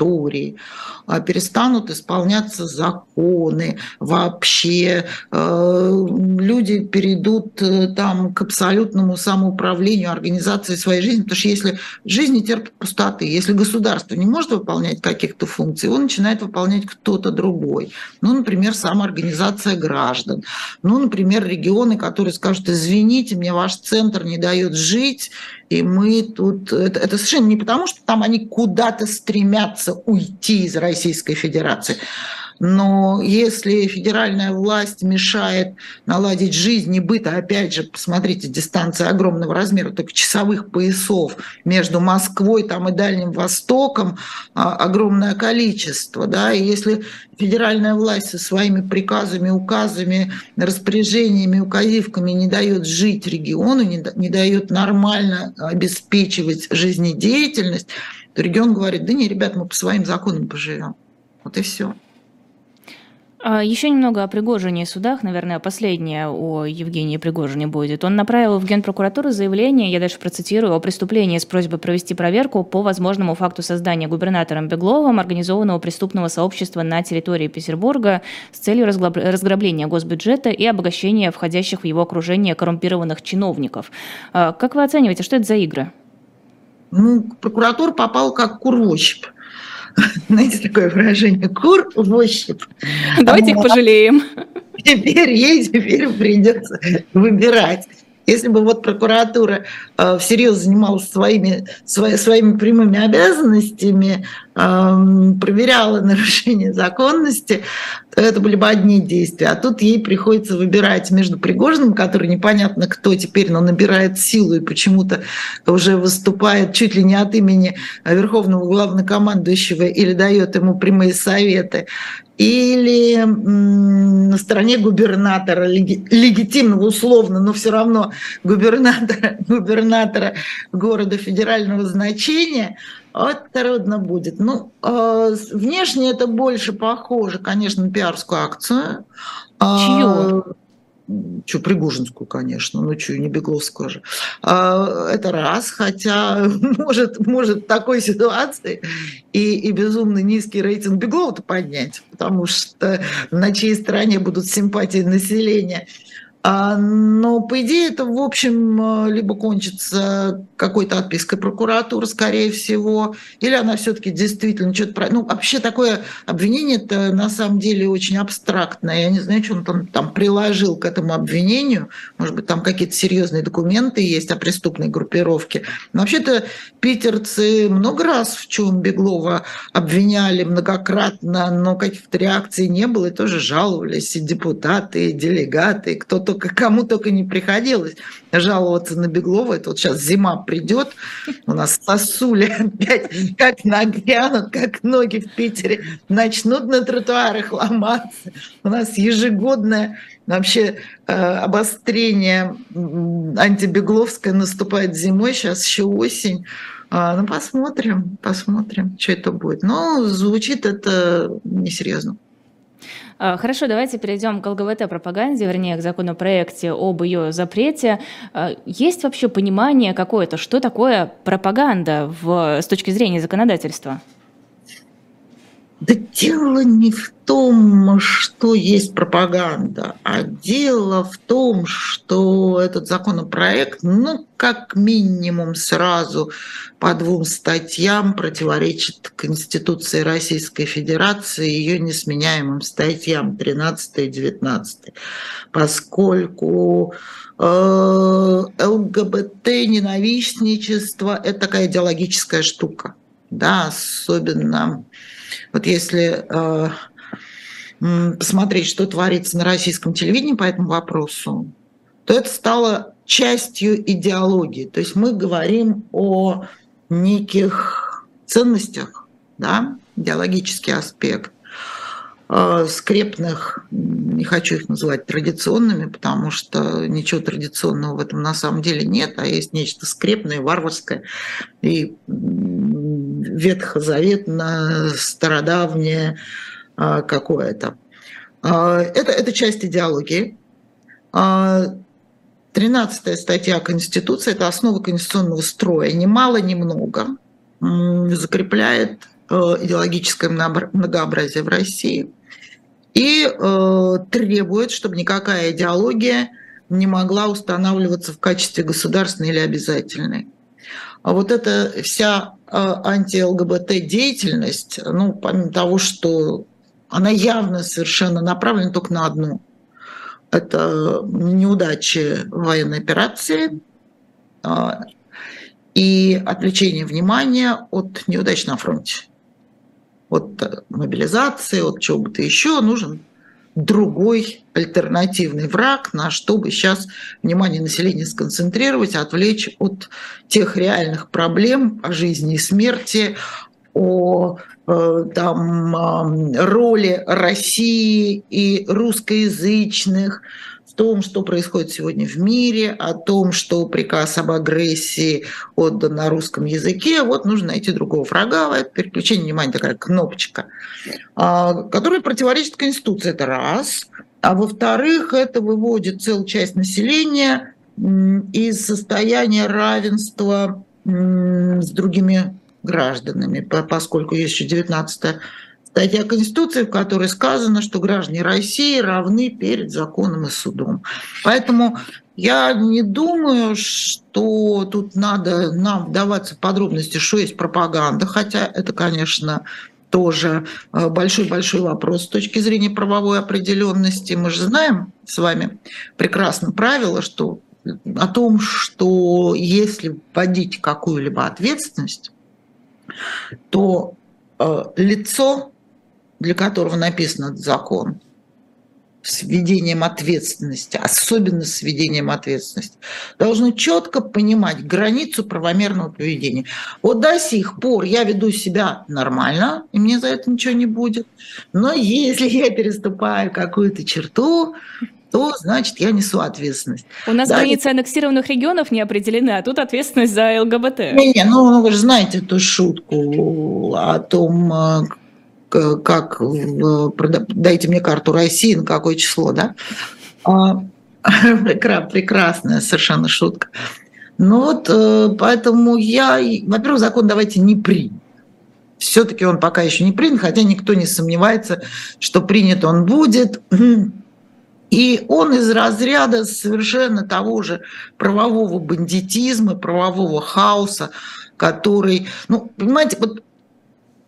Speaker 2: а, перестанут исполняться законы вообще, э, люди перейдут э, там к абсолютному самоуправлению организации своей жизни, потому что если жизнь не терпит пустоты, если государство не может выполнять каких-то функций, его начинает выполнять кто-то другой. Ну, например, самоорганизация граждан. Ну, например, регионы, которые скажут, извините, мне ваш центр не дает жить, и мы тут... Это, это совершенно не потому, что там они куда-то стремятся уйти из Российской Федерации, но если федеральная власть мешает наладить жизнь и быт, а опять же, посмотрите, дистанция огромного размера, только часовых поясов между Москвой там, и Дальним Востоком а, огромное количество. Да? И если федеральная власть со своими приказами, указами, распоряжениями, указивками не дает жить региону, не, не дает нормально обеспечивать жизнедеятельность, то регион говорит, да не, ребят, мы по своим законам поживем. Вот и все.
Speaker 1: А, Еще немного о Пригожине и судах, наверное, последнее о Евгении Пригожине будет. Он направил в Генпрокуратуру заявление, я дальше процитирую, о преступлении с просьбой провести проверку по возможному факту создания губернатором Бегловым организованного преступного сообщества на территории Петербурга с целью разграбления госбюджета и обогащения входящих в его окружение коррумпированных чиновников. А, как вы оцениваете, что это за игры?
Speaker 2: Ну, прокуратура попала как кур в ощупь. [LAUGHS] знаете, такое выражение, кур в ощупь.
Speaker 1: Давайте их пожалеем. [LAUGHS]
Speaker 2: Теперь ей теперь придется выбирать. Если бы вот прокуратура э, всерьез занималась своими, свои, своими прямыми обязанностями, проверяла нарушение законности, то это были бы одни действия. А тут ей приходится выбирать между Пригожиным, который непонятно кто теперь, но набирает силу и почему-то уже выступает чуть ли не от имени Верховного главнокомандующего или дает ему прямые советы, или на стороне губернатора, легитимного условно, но все равно губернатора, [LAUGHS] губернатора города федерального значения, вот трудно будет. Ну, э, внешне это больше похоже, конечно, на пиарскую акцию.
Speaker 1: Чью?
Speaker 2: Что, Пригожинскую, конечно, ну что, не Бегловскую же. А, это раз, хотя [LAUGHS] может, может в такой ситуации и, и безумно низкий рейтинг Беглова-то поднять, потому что на чьей стороне будут симпатии населения – а, но, по идее, это, в общем, либо кончится какой-то отпиской прокуратуры, скорее всего, или она все-таки действительно что-то... Ну, вообще такое обвинение это на самом деле очень абстрактное. Я не знаю, что он там, там приложил к этому обвинению. Может быть, там какие-то серьезные документы есть о преступной группировке. Но вообще-то питерцы много раз в чем Беглова обвиняли многократно, но каких-то реакций не было, и тоже жаловались и депутаты, и делегаты, и кто-то только кому только не приходилось жаловаться на Беглова. Это вот сейчас зима придет, у нас сосули [LAUGHS] опять как нагрянут, как ноги в Питере начнут на тротуарах ломаться. У нас ежегодное вообще э, обострение антибегловское наступает зимой, сейчас еще осень. А, ну, посмотрим, посмотрим, что это будет. Но звучит это несерьезно.
Speaker 1: А, хорошо, давайте перейдем к ЛГБТ-пропаганде, вернее, к законопроекте об ее запрете. А, есть вообще понимание какое-то, что такое пропаганда в, с точки зрения законодательства?
Speaker 2: Да дело не в том, что есть пропаганда, а дело в том, что этот законопроект, ну, как минимум сразу по двум статьям противоречит Конституции Российской Федерации и ее несменяемым статьям 13 и 19, поскольку э, ЛГБТ, ненавистничество – это такая идеологическая штука, да, особенно вот если э, посмотреть, что творится на российском телевидении по этому вопросу, то это стало частью идеологии. То есть мы говорим о неких ценностях, да, идеологический аспект, э, скрепных, не хочу их называть традиционными, потому что ничего традиционного в этом на самом деле нет, а есть нечто скрепное, варварское и ветхозаветно, стародавнее а, какое-то. А, это, это часть идеологии. 13 а, статья Конституции – это основа конституционного строя. Ни мало, ни много закрепляет идеологическое многообразие в России и э, требует, чтобы никакая идеология не могла устанавливаться в качестве государственной или обязательной. А вот эта вся э, анти-ЛГБТ деятельность, ну, помимо того, что она явно совершенно направлена только на одну. Это неудачи военной операции а, и отвлечение внимания от неудач на фронте. От мобилизации, от чего бы то еще нужен другой альтернативный враг, на что бы сейчас внимание населения сконцентрировать, отвлечь от тех реальных проблем о жизни и смерти, о э, там, роли России и русскоязычных, том, что происходит сегодня в мире, о том, что приказ об агрессии отдан на русском языке. Вот нужно найти другого врага. Это переключение внимания, такая кнопочка, а, которая противоречит Конституции. Это раз. А во-вторых, это выводит целую часть населения из состояния равенства с другими гражданами, поскольку есть еще 19 статья Конституции, в которой сказано, что граждане России равны перед законом и судом. Поэтому я не думаю, что тут надо нам вдаваться в подробности, что есть пропаганда, хотя это, конечно, тоже э, большой-большой вопрос с точки зрения правовой определенности. Мы же знаем с вами прекрасно правило, что о том, что если вводить какую-либо ответственность, то э, лицо, для которого написан этот закон, с введением ответственности, особенно с введением ответственности, должно четко понимать границу правомерного поведения. Вот до сих пор я веду себя нормально, и мне за это ничего не будет. Но если я переступаю какую-то черту, то значит я несу ответственность.
Speaker 1: У нас да, границы аннексированных регионов не определены, а тут ответственность за ЛГБТ.
Speaker 2: Не, не, ну, ну вы же знаете эту шутку о том, э, как дайте мне карту России, на какое число, да? А, [LAUGHS] прекрасная совершенно шутка. Ну вот, э, поэтому я, во-первых, закон давайте не принят. Все-таки он пока еще не принят, хотя никто не сомневается, что принят он будет. И он из разряда совершенно того же правового бандитизма, правового хаоса, который, ну, понимаете, вот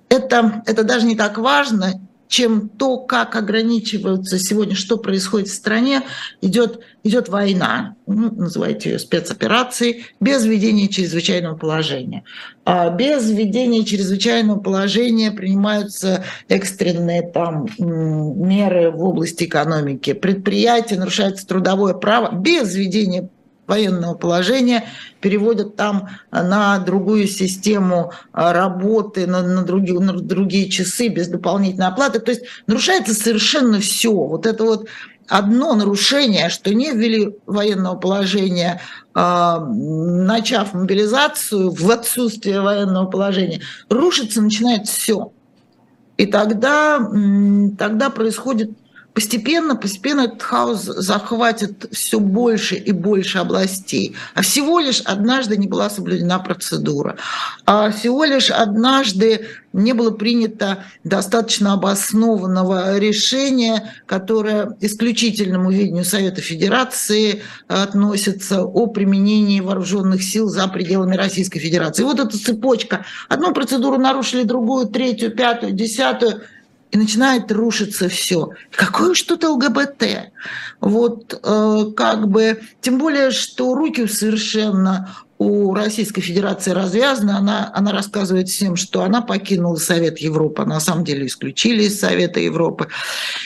Speaker 2: это, это даже не так важно, чем то, как ограничиваются сегодня, что происходит в стране, идет, идет война, ну, называйте ее спецоперацией, без введения чрезвычайного положения. А без введения чрезвычайного положения принимаются экстренные там, меры в области экономики. Предприятия нарушается трудовое право без введения военного положения, переводят там на другую систему а, работы, на, на, другие, на другие часы без дополнительной оплаты. То есть нарушается совершенно все. Вот это вот одно нарушение, что не ввели военного положения, э, начав мобилизацию в отсутствие военного положения, рушится, начинает все. И тогда, тогда происходит постепенно, постепенно этот хаос захватит все больше и больше областей. А всего лишь однажды не была соблюдена процедура. А всего лишь однажды не было принято достаточно обоснованного решения, которое исключительному видению Совета Федерации относится о применении вооруженных сил за пределами Российской Федерации. И вот эта цепочка. Одну процедуру нарушили, другую, третью, пятую, десятую – и начинает рушиться все. Какое что-то ЛГБТ? Вот э, как бы, тем более, что руки совершенно у Российской Федерации развязаны. Она, она рассказывает всем, что она покинула Совет Европы, на самом деле исключили из Совета Европы.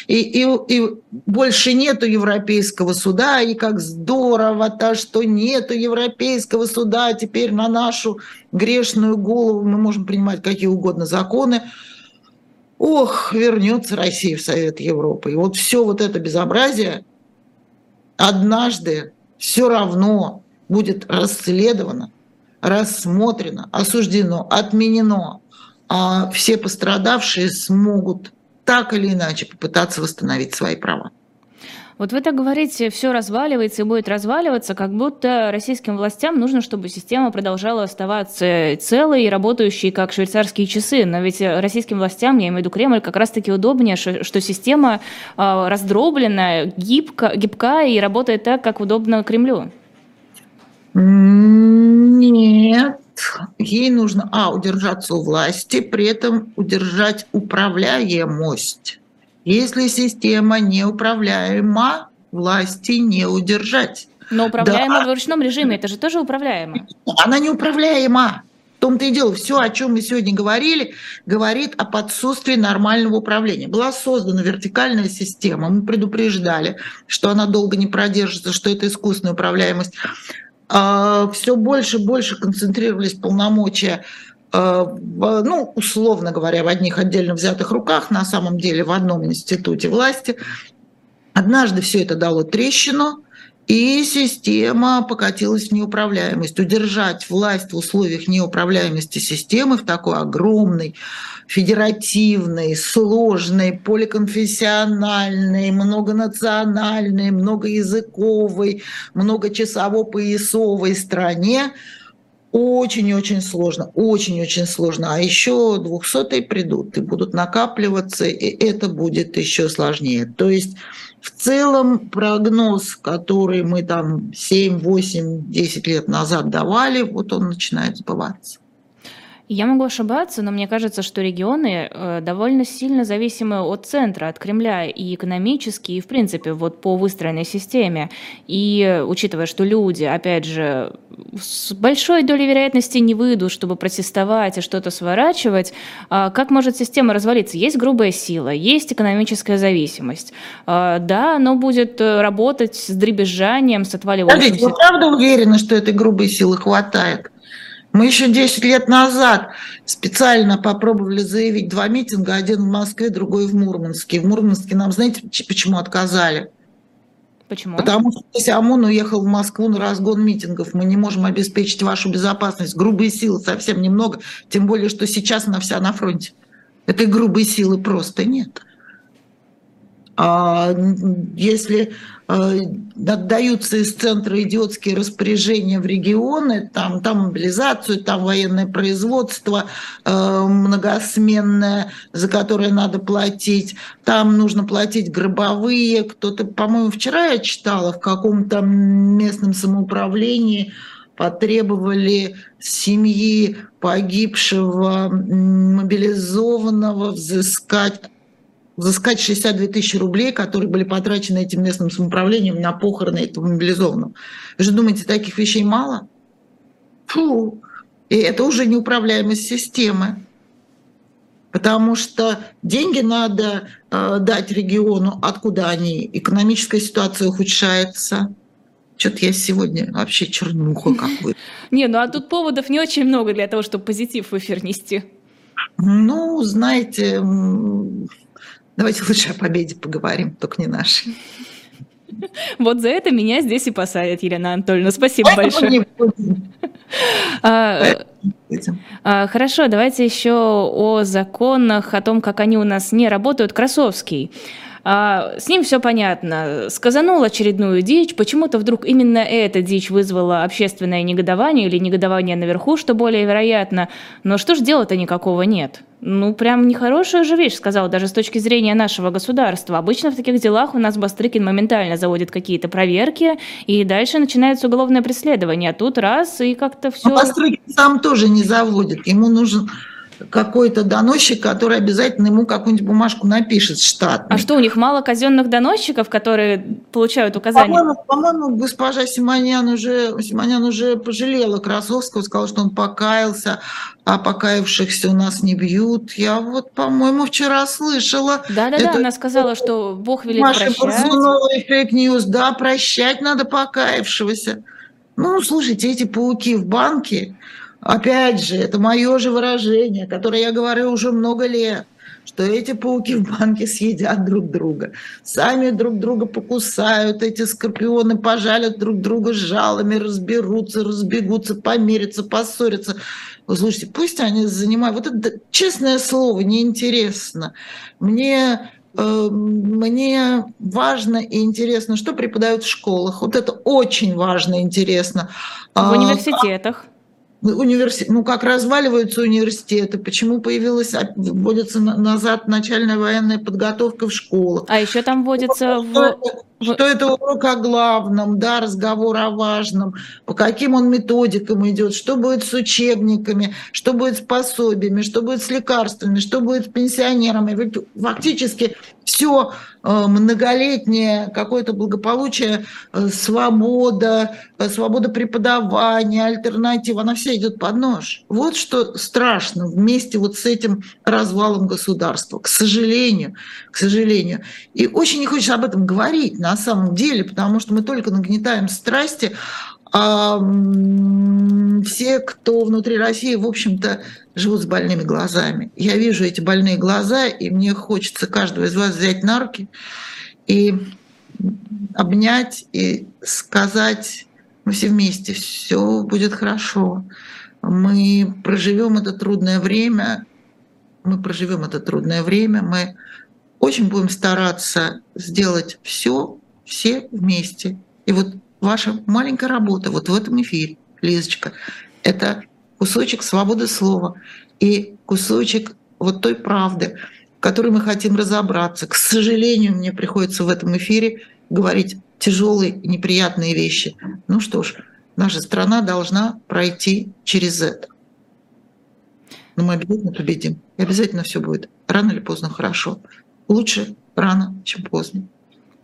Speaker 2: И, и, и больше нету Европейского суда, и как здорово-то, что нету Европейского суда, теперь на нашу грешную голову мы можем принимать какие угодно законы ох, вернется Россия в Совет Европы. И вот все вот это безобразие однажды все равно будет расследовано, рассмотрено, осуждено, отменено, а все пострадавшие смогут так или иначе попытаться восстановить свои права.
Speaker 1: Вот вы так говорите, все разваливается и будет разваливаться, как будто российским властям нужно, чтобы система продолжала оставаться целой и работающей, как швейцарские часы. Но ведь российским властям, я имею в виду Кремль, как раз-таки удобнее, что система а, раздробленная, гибка, гибка и работает так, как удобно Кремлю.
Speaker 2: Нет, ей нужно, а, удержаться у власти, при этом удержать управляемость. Если система неуправляема, власти не удержать.
Speaker 1: Но управляема да. в ручном режиме, это же тоже управляемо.
Speaker 2: Она неуправляема. В том-то и дело, все, о чем мы сегодня говорили, говорит о подсутствии нормального управления. Была создана вертикальная система, мы предупреждали, что она долго не продержится, что это искусственная управляемость. А, все больше и больше концентрировались полномочия ну, условно говоря, в одних отдельно взятых руках, на самом деле в одном институте власти. Однажды все это дало трещину, и система покатилась в неуправляемость. Удержать власть в условиях неуправляемости системы в такой огромной, федеративной, сложной, поликонфессиональной, многонациональной, многоязыковой, многочасово-поясовой стране – очень-очень сложно, очень-очень сложно. А еще двухсотые придут и будут накапливаться, и это будет еще сложнее. То есть в целом прогноз, который мы там 7, 8, 10 лет назад давали, вот он начинает сбываться.
Speaker 1: Я могу ошибаться, но мне кажется, что регионы э, довольно сильно зависимы от центра, от Кремля и экономически, и в принципе вот по выстроенной системе. И учитывая, что люди, опять же, с большой долей вероятности не выйдут, чтобы протестовать и что-то сворачивать, а как может система развалиться? Есть грубая сила, есть экономическая зависимость. А, да, оно будет э, работать с дребезжанием, с отваливающимся...
Speaker 2: Подождите, вы правда уверены, что этой грубой силы хватает? Мы еще 10 лет назад специально попробовали заявить два митинга, один в Москве, другой в Мурманске. В Мурманске нам, знаете, почему отказали?
Speaker 1: Почему?
Speaker 2: Потому что если ОМОН уехал в Москву на разгон митингов, мы не можем обеспечить вашу безопасность. Грубые силы совсем немного, тем более, что сейчас она вся на фронте. Этой грубой силы просто нет. А если э, отдаются из центра идиотские распоряжения в регионы, там, там мобилизацию, там военное производство э, многосменное, за которое надо платить, там нужно платить гробовые. Кто-то, по-моему, вчера я читала в каком-то местном самоуправлении, потребовали семьи погибшего мобилизованного взыскать взыскать 62 тысячи рублей, которые были потрачены этим местным самоуправлением на похороны этого мобилизованного. Вы же думаете, таких вещей мало? Фу! И это уже неуправляемость системы. Потому что деньги надо э, дать региону, откуда они. Экономическая ситуация ухудшается. Что-то я сегодня вообще чернуха какой.
Speaker 1: Не, ну а тут поводов не очень много для того, чтобы позитив в эфир нести.
Speaker 2: Ну, знаете, Давайте лучше о победе поговорим, только не нашей.
Speaker 1: Вот за это меня здесь и посадят, Елена Анатольевна. Спасибо большое. [LAUGHS] А, а, хорошо, давайте еще о законах, о том, как они у нас не работают. Красовский. А, с ним все понятно. Сказанул очередную дичь. Почему-то вдруг именно эта дичь вызвала общественное негодование или негодование наверху, что более вероятно. Но что ж дела-то никакого нет? Ну, прям нехорошая же вещь, сказал, даже с точки зрения нашего государства. Обычно в таких делах у нас Бастрыкин моментально заводит какие-то проверки, и дальше начинается уголовное преследование. А тут раз, и как-то все... Но
Speaker 2: Бастрыкин сам тоже не заводит. Ему нужен какой-то доносчик, который обязательно ему какую-нибудь бумажку напишет штат.
Speaker 1: А что, у них мало казенных доносчиков, которые получают указания?
Speaker 2: По-моему, по-моему госпожа Симонян уже, Симонян уже пожалела Красовского, сказала, что он покаялся, а покаявшихся у нас не бьют. Я вот, по-моему, вчера слышала.
Speaker 1: Да-да-да, она сказала, что Бог велит Маша прощать.
Speaker 2: Маша fake news, да, прощать надо покаявшегося. Ну, слушайте, эти пауки в банке, Опять же, это мое же выражение, которое я говорю уже много лет, что эти пауки в банке съедят друг друга, сами друг друга покусают, эти скорпионы пожалят друг друга жалами, разберутся, разбегутся, помирятся, поссорятся. Вы слушайте, пусть они занимают... Вот это честное слово, неинтересно. Мне э, мне важно и интересно, что преподают в школах. Вот это очень важно и интересно.
Speaker 1: В а, университетах.
Speaker 2: Университет, ну как разваливаются университеты, почему появилась, вводится назад начальная военная подготовка в школах.
Speaker 1: А еще там вводится
Speaker 2: что, в... что это урок о главном, да, разговор о важном, по каким он методикам идет, что будет с учебниками, что будет с пособиями, что будет с лекарствами, что будет с пенсионерами. Фактически все э, многолетнее какое-то благополучие, э, свобода, э, свобода преподавания, альтернатива, она вся идет под нож. Вот что страшно вместе вот с этим развалом государства, к сожалению, к сожалению. И очень не хочется об этом говорить на самом деле, потому что мы только нагнетаем страсти, а все, кто внутри России, в общем-то, живут с больными глазами. Я вижу эти больные глаза, и мне хочется каждого из вас взять на руки и обнять и сказать, мы все вместе, все будет хорошо. Мы проживем это трудное время, мы проживем это трудное время, мы очень будем стараться сделать все, все вместе. И вот ваша маленькая работа вот в этом эфире, Лизочка, это кусочек свободы слова и кусочек вот той правды, в которой мы хотим разобраться. К сожалению, мне приходится в этом эфире говорить тяжелые и неприятные вещи. Ну что ж, наша страна должна пройти через это. Но мы обязательно победим. И обязательно все будет рано или поздно хорошо. Лучше рано, чем поздно.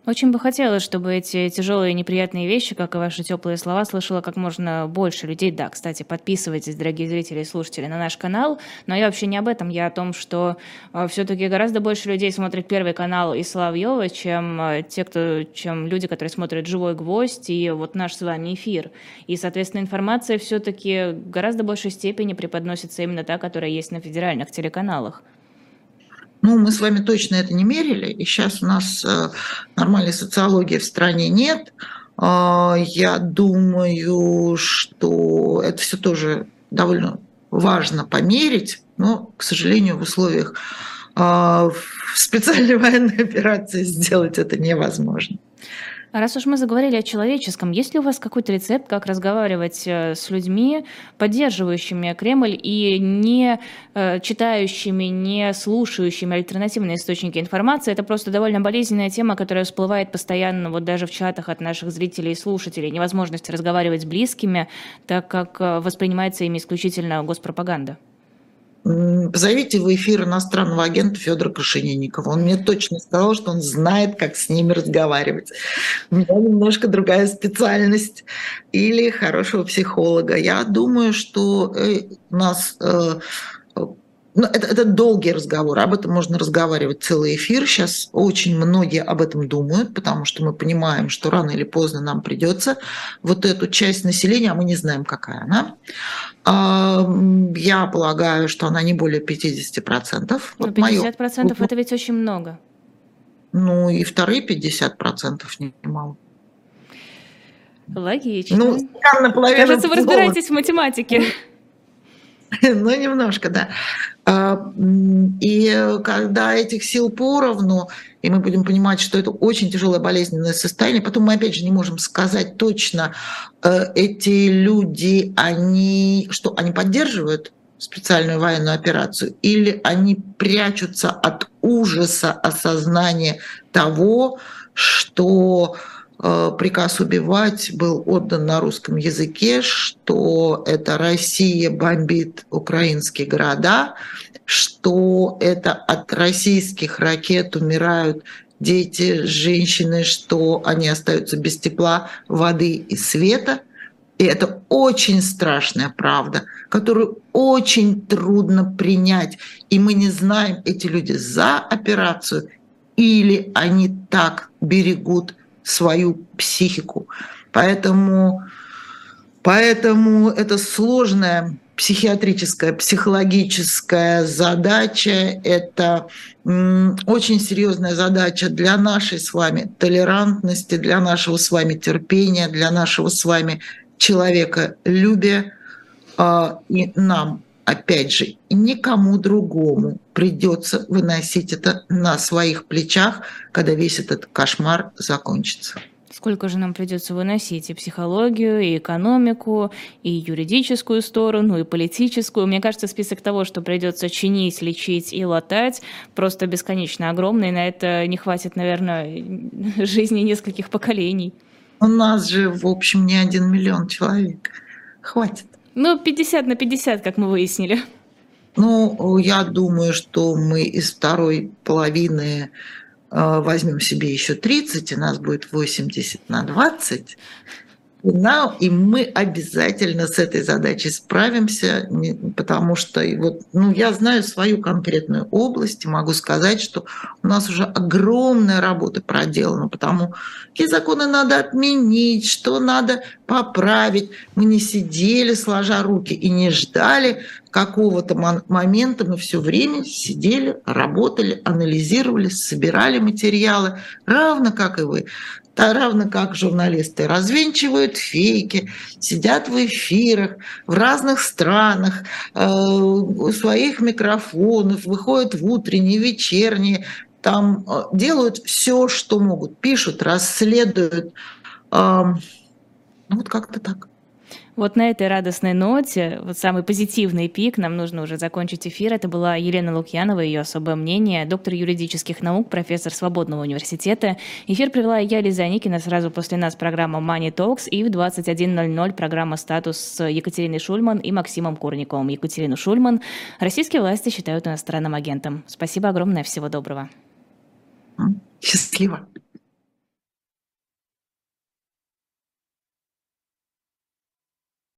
Speaker 1: Очень бы хотелось, чтобы эти тяжелые и неприятные вещи, как и ваши теплые слова, слышало как можно больше людей. Да, кстати, подписывайтесь, дорогие зрители и слушатели, на наш канал. Но я вообще не об этом. Я о том, что э, все-таки гораздо больше людей смотрит первый канал и Соловьева, чем э, те, кто, чем люди, которые смотрят «Живой гвоздь» и вот наш с вами эфир. И, соответственно, информация все-таки гораздо большей степени преподносится именно та, которая есть на федеральных телеканалах.
Speaker 2: Ну, мы с вами точно это не мерили, и сейчас у нас э, нормальной социологии в стране нет. А, я думаю, что это все тоже довольно важно померить, но, к сожалению, в условиях а, специальной [LAUGHS] военной операции сделать это невозможно.
Speaker 1: Раз уж мы заговорили о человеческом, есть ли у вас какой-то рецепт, как разговаривать э, с людьми, поддерживающими Кремль и не э, читающими, не слушающими альтернативные источники информации? Это просто довольно болезненная тема, которая всплывает постоянно, вот даже в чатах от наших зрителей и слушателей. Невозможность разговаривать с близкими, так как э, воспринимается ими исключительно госпропаганда.
Speaker 2: Позовите в эфир иностранного агента Федора Крашенинникова. Он мне точно сказал, что он знает, как с ними разговаривать. У меня немножко другая специальность. Или хорошего психолога. Я думаю, что э, у нас э, ну, это, это долгий разговор, об этом можно разговаривать целый эфир. Сейчас очень многие об этом думают, потому что мы понимаем, что рано или поздно нам придется вот эту часть населения, а мы не знаем, какая она. А, я полагаю, что она не более 50%.
Speaker 1: Но вот 50% моё... это ведь очень много.
Speaker 2: Ну и вторые 50% немало.
Speaker 1: Логично.
Speaker 2: Ну,
Speaker 1: Кажется, вы разбираетесь в математике. [LAUGHS]
Speaker 2: Ну, немножко, да. А, и когда этих сил поровну, и мы будем понимать, что это очень тяжелое болезненное состояние, потом мы опять же не можем сказать точно, э, эти люди, они, что они поддерживают специальную военную операцию, или они прячутся от ужаса осознания того, что Э, приказ убивать был отдан на русском языке, что это Россия бомбит украинские города, что это от российских ракет умирают дети, женщины, что они остаются без тепла, воды и света. И это очень страшная правда, которую очень трудно принять. И мы не знаем, эти люди за операцию или они так берегут свою психику. Поэтому, поэтому это сложная психиатрическая, психологическая задача. Это очень серьезная задача для нашей с вами толерантности, для нашего с вами терпения, для нашего с вами человеколюбия. А, и нам опять же, никому другому придется выносить это на своих плечах, когда весь этот кошмар закончится.
Speaker 1: Сколько же нам придется выносить и психологию, и экономику, и юридическую сторону, и политическую. Мне кажется, список того, что придется чинить, лечить и латать, просто бесконечно огромный. На это не хватит, наверное, [LAUGHS] жизни нескольких поколений.
Speaker 2: У нас же, в общем, не один миллион человек. Хватит.
Speaker 1: Ну, 50 на 50, как мы выяснили.
Speaker 2: Ну, я думаю, что мы из второй половины э, возьмем себе еще 30, и нас будет 80 на 20 нам, и мы обязательно с этой задачей справимся, потому что вот, ну, я знаю свою конкретную область, и могу сказать, что у нас уже огромная работа проделана, потому какие законы надо отменить, что надо поправить. Мы не сидели сложа руки и не ждали какого-то момента, мы все время сидели, работали, анализировали, собирали материалы, равно как и вы так равно как журналисты развенчивают фейки, сидят в эфирах в разных странах, э, у своих микрофонов, выходят в утренние, вечерние, там э, делают все, что могут, пишут, расследуют. Ну вот как-то так.
Speaker 1: Вот на этой радостной ноте, вот самый позитивный пик, нам нужно уже закончить эфир. Это была Елена Лукьянова, ее особое мнение, доктор юридических наук, профессор Свободного университета. Эфир провела я, Лиза Никина, сразу после нас программа Money Talks и в 21.00 программа «Статус» с Екатериной Шульман и Максимом Курниковым. Екатерину Шульман российские власти считают иностранным агентом. Спасибо огромное, всего доброго.
Speaker 2: Счастливо.